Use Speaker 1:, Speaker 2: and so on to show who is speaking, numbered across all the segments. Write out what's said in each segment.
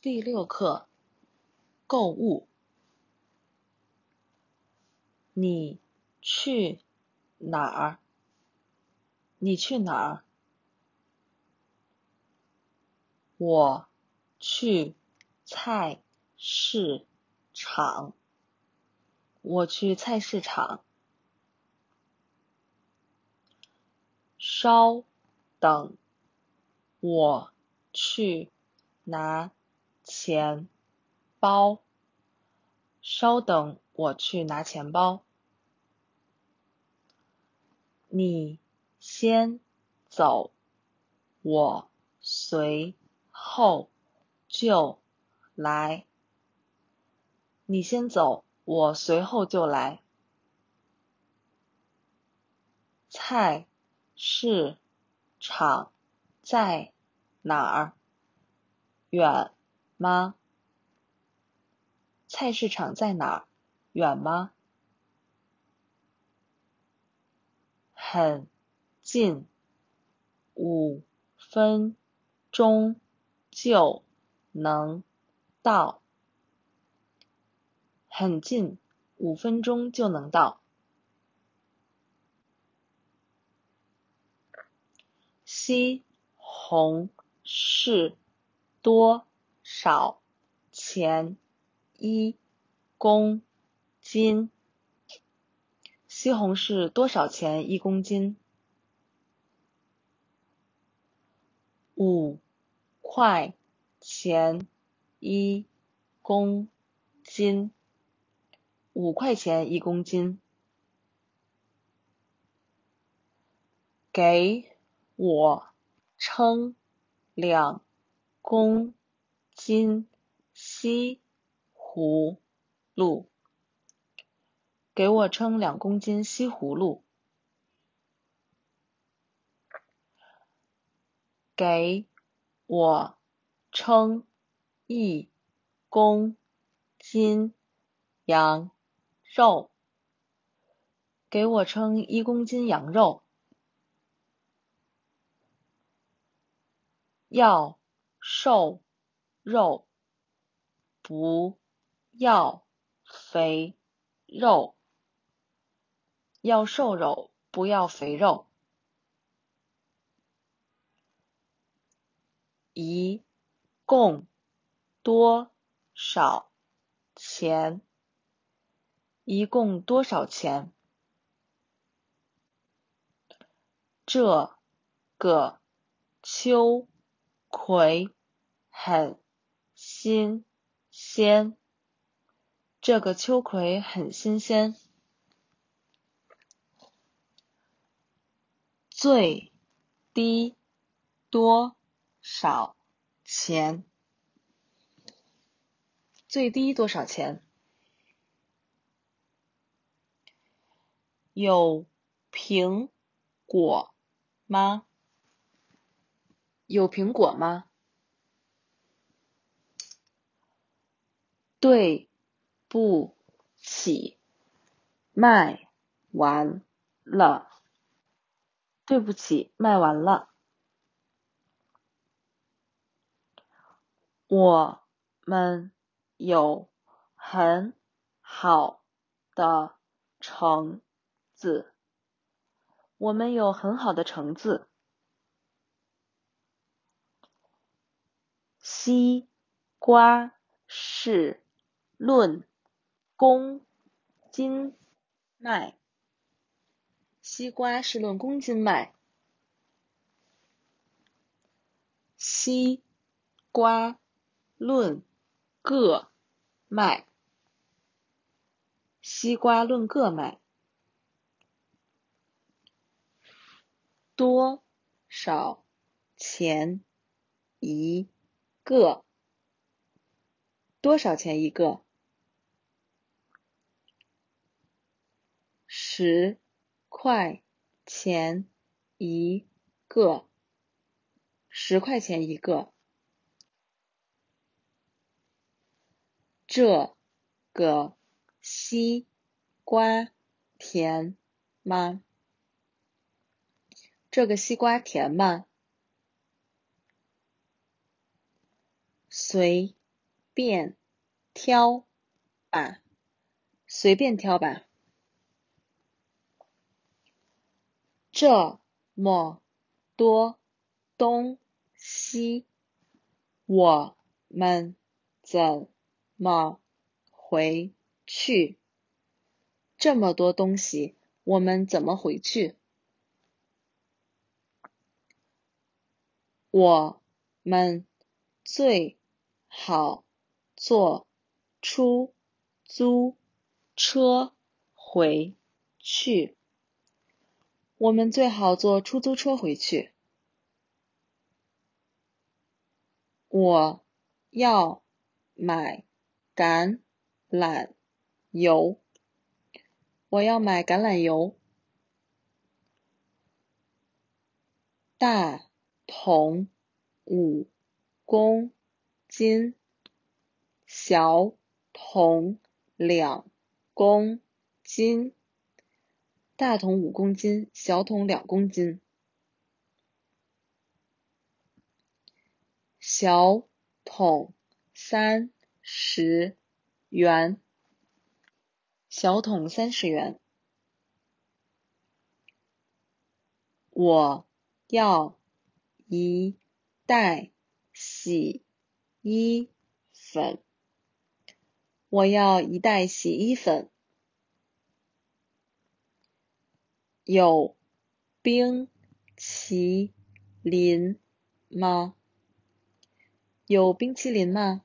Speaker 1: 第六课，购物。你去哪儿？你去哪儿？我去菜市场。我去菜市场。稍等，我去拿钱包。稍等，我去拿钱包。你先走，我随后就来。你先走，我随后就来。菜市场在哪儿？远吗？菜市场在哪儿？远吗？很近，五分钟就能到。很近，五分钟就能到。西红柿多少钱一公斤？西红柿多少钱一公斤？五块钱一公斤。五块钱一公斤。给我称两公斤西葫芦。给我称两公斤西葫芦。给我称一公斤羊肉。给我称一公斤羊肉。要瘦肉，不要肥肉。要瘦肉，不要肥肉。一共多少钱？一共多少钱？这个秋葵很新鲜。这个秋葵很新鲜。最低多少钱？最低多少钱？有苹果吗？有苹果吗？对不起，卖完了。对不起，卖完了。我们有很好的橙子。我们有很好的橙子。西瓜是论公斤卖。西瓜是论公斤卖。西瓜论个卖。西瓜论个卖。多少钱一个？多少钱一个？十。块钱一个，十块钱一个。这个西瓜甜吗？这个西瓜甜吗？随便挑吧，随便挑吧。这么多东西，我们怎么回去？这么多东西，我们怎么回去？我们最好坐出租车回去。我们最好坐出租车回去。我要买橄榄油。我要买橄榄油。大桶五公斤，小桶两公斤。大桶五公斤，小桶两公斤。小桶三十元。小桶三十元。我要一袋洗衣粉。我要一袋洗衣粉。有冰淇淋吗？有冰淇淋吗？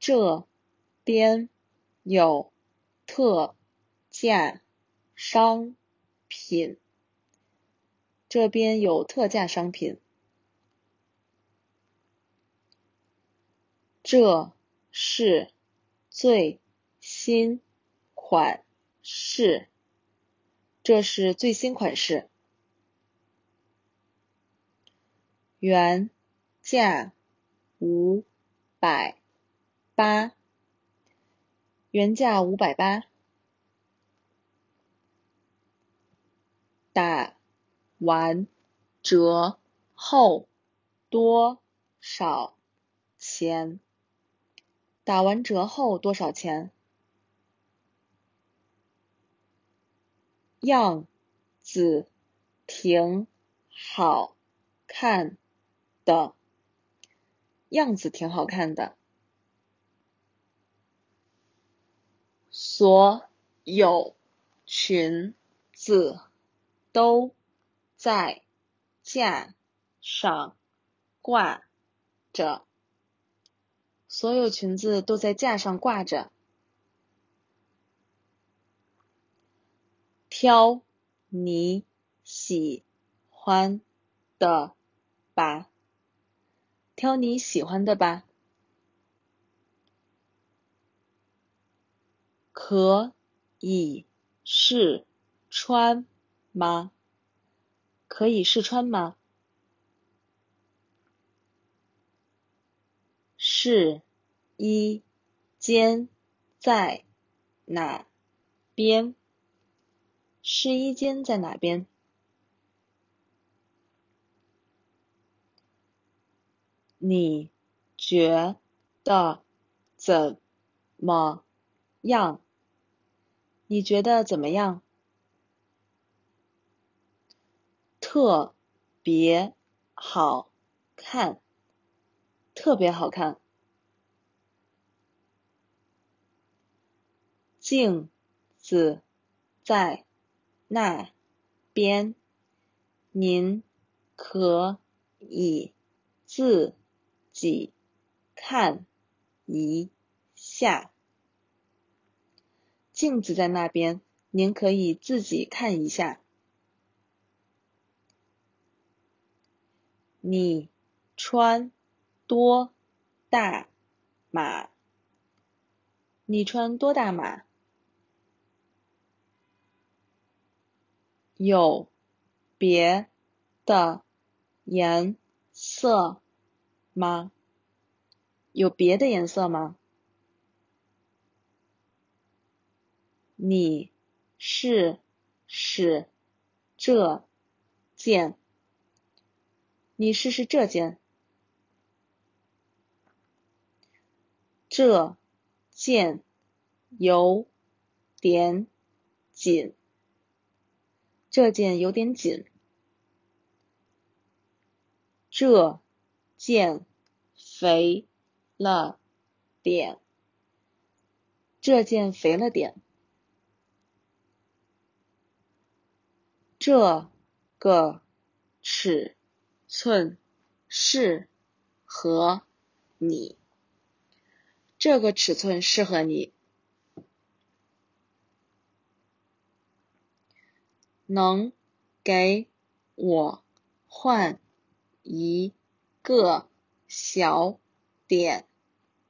Speaker 1: 这边有特价商品。这边有特价商品。这是最新款式。这是最新款式。原价五百。八，原价五百八，打完折后多少钱？打完折后多少钱？样子挺好看的，样子挺好看的。所有裙子都在架上挂着。所有裙子都在架上挂着。挑你喜欢的吧。挑你喜欢的吧。可以试穿吗？可以试穿吗？试衣间在哪边？试衣间在哪边？你觉得怎么样？你觉得怎么样？特别好看，特别好看。镜子在那边，您可以自己看一下。镜子在那边，您可以自己看一下。你穿多大码？你穿多大码？有别的颜色吗？有别的颜色吗？你试试这件。你试试这件。这件有点紧。这件有点紧。这件肥了点。这件肥了点。这个尺寸适合你。这个尺寸适合你。能给我换一个小点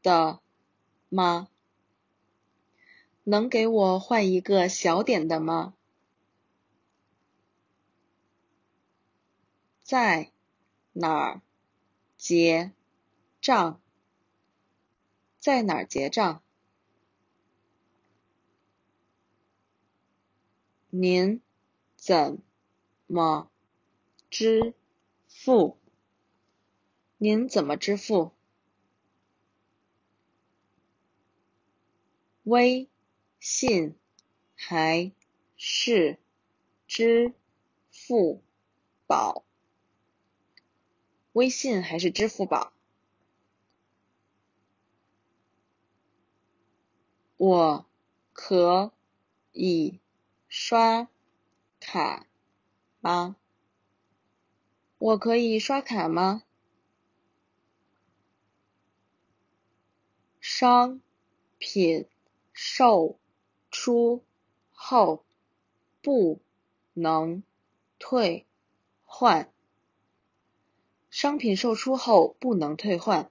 Speaker 1: 的吗？能给我换一个小点的吗？在哪儿结账？在哪儿结账？您怎么支付？您怎么支付？微信还是支付宝？微信还是支付宝？我可以刷卡吗？我可以刷卡吗？商品售出后不能退换。商品售出后不能退换。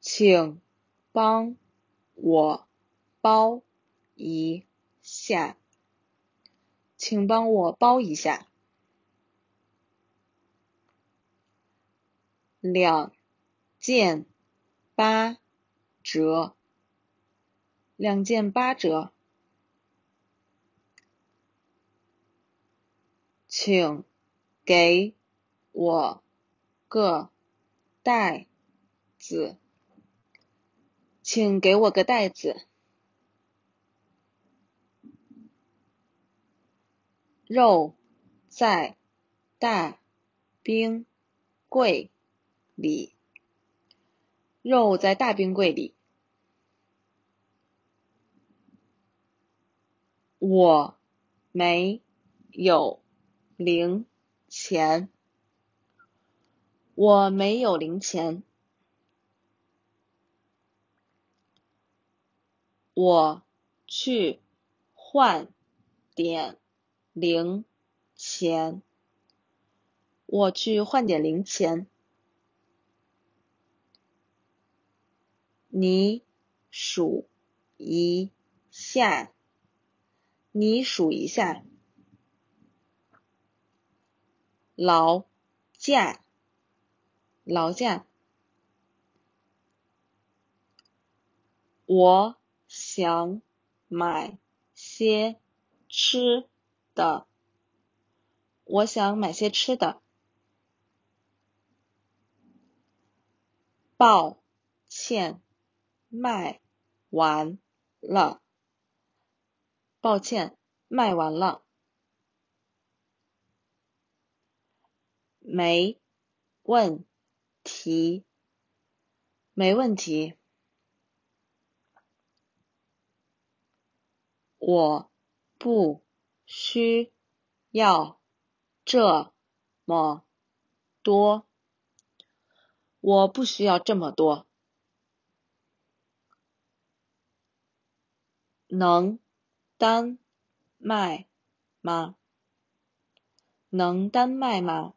Speaker 1: 请帮我包一下，请帮我包一下。两件八折，两件八折。请给我个袋子。请给我个袋子。肉在大冰柜里。肉在大冰柜里。我没有零钱。我没有零钱。我去换点零钱。我去换点零钱。你数一下。你数一下。劳驾。劳驾。我。想买些吃的。我想买些吃的。抱歉，卖完了。抱歉，卖完了。没问题，没问题。我不需要这么多。我不需要这么多。能单卖吗？能单卖吗？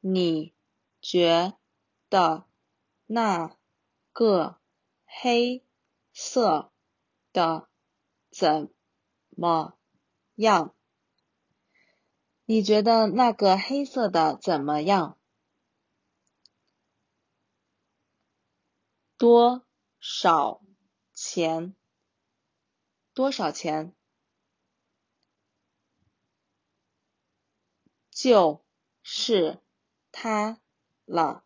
Speaker 1: 你觉得那个？黑色的怎么样？你觉得那个黑色的怎么样？多少钱？多少钱？就是它了，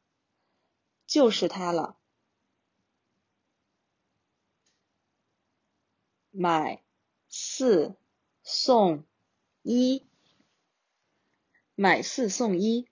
Speaker 1: 就是它了。买四送一，买四送一。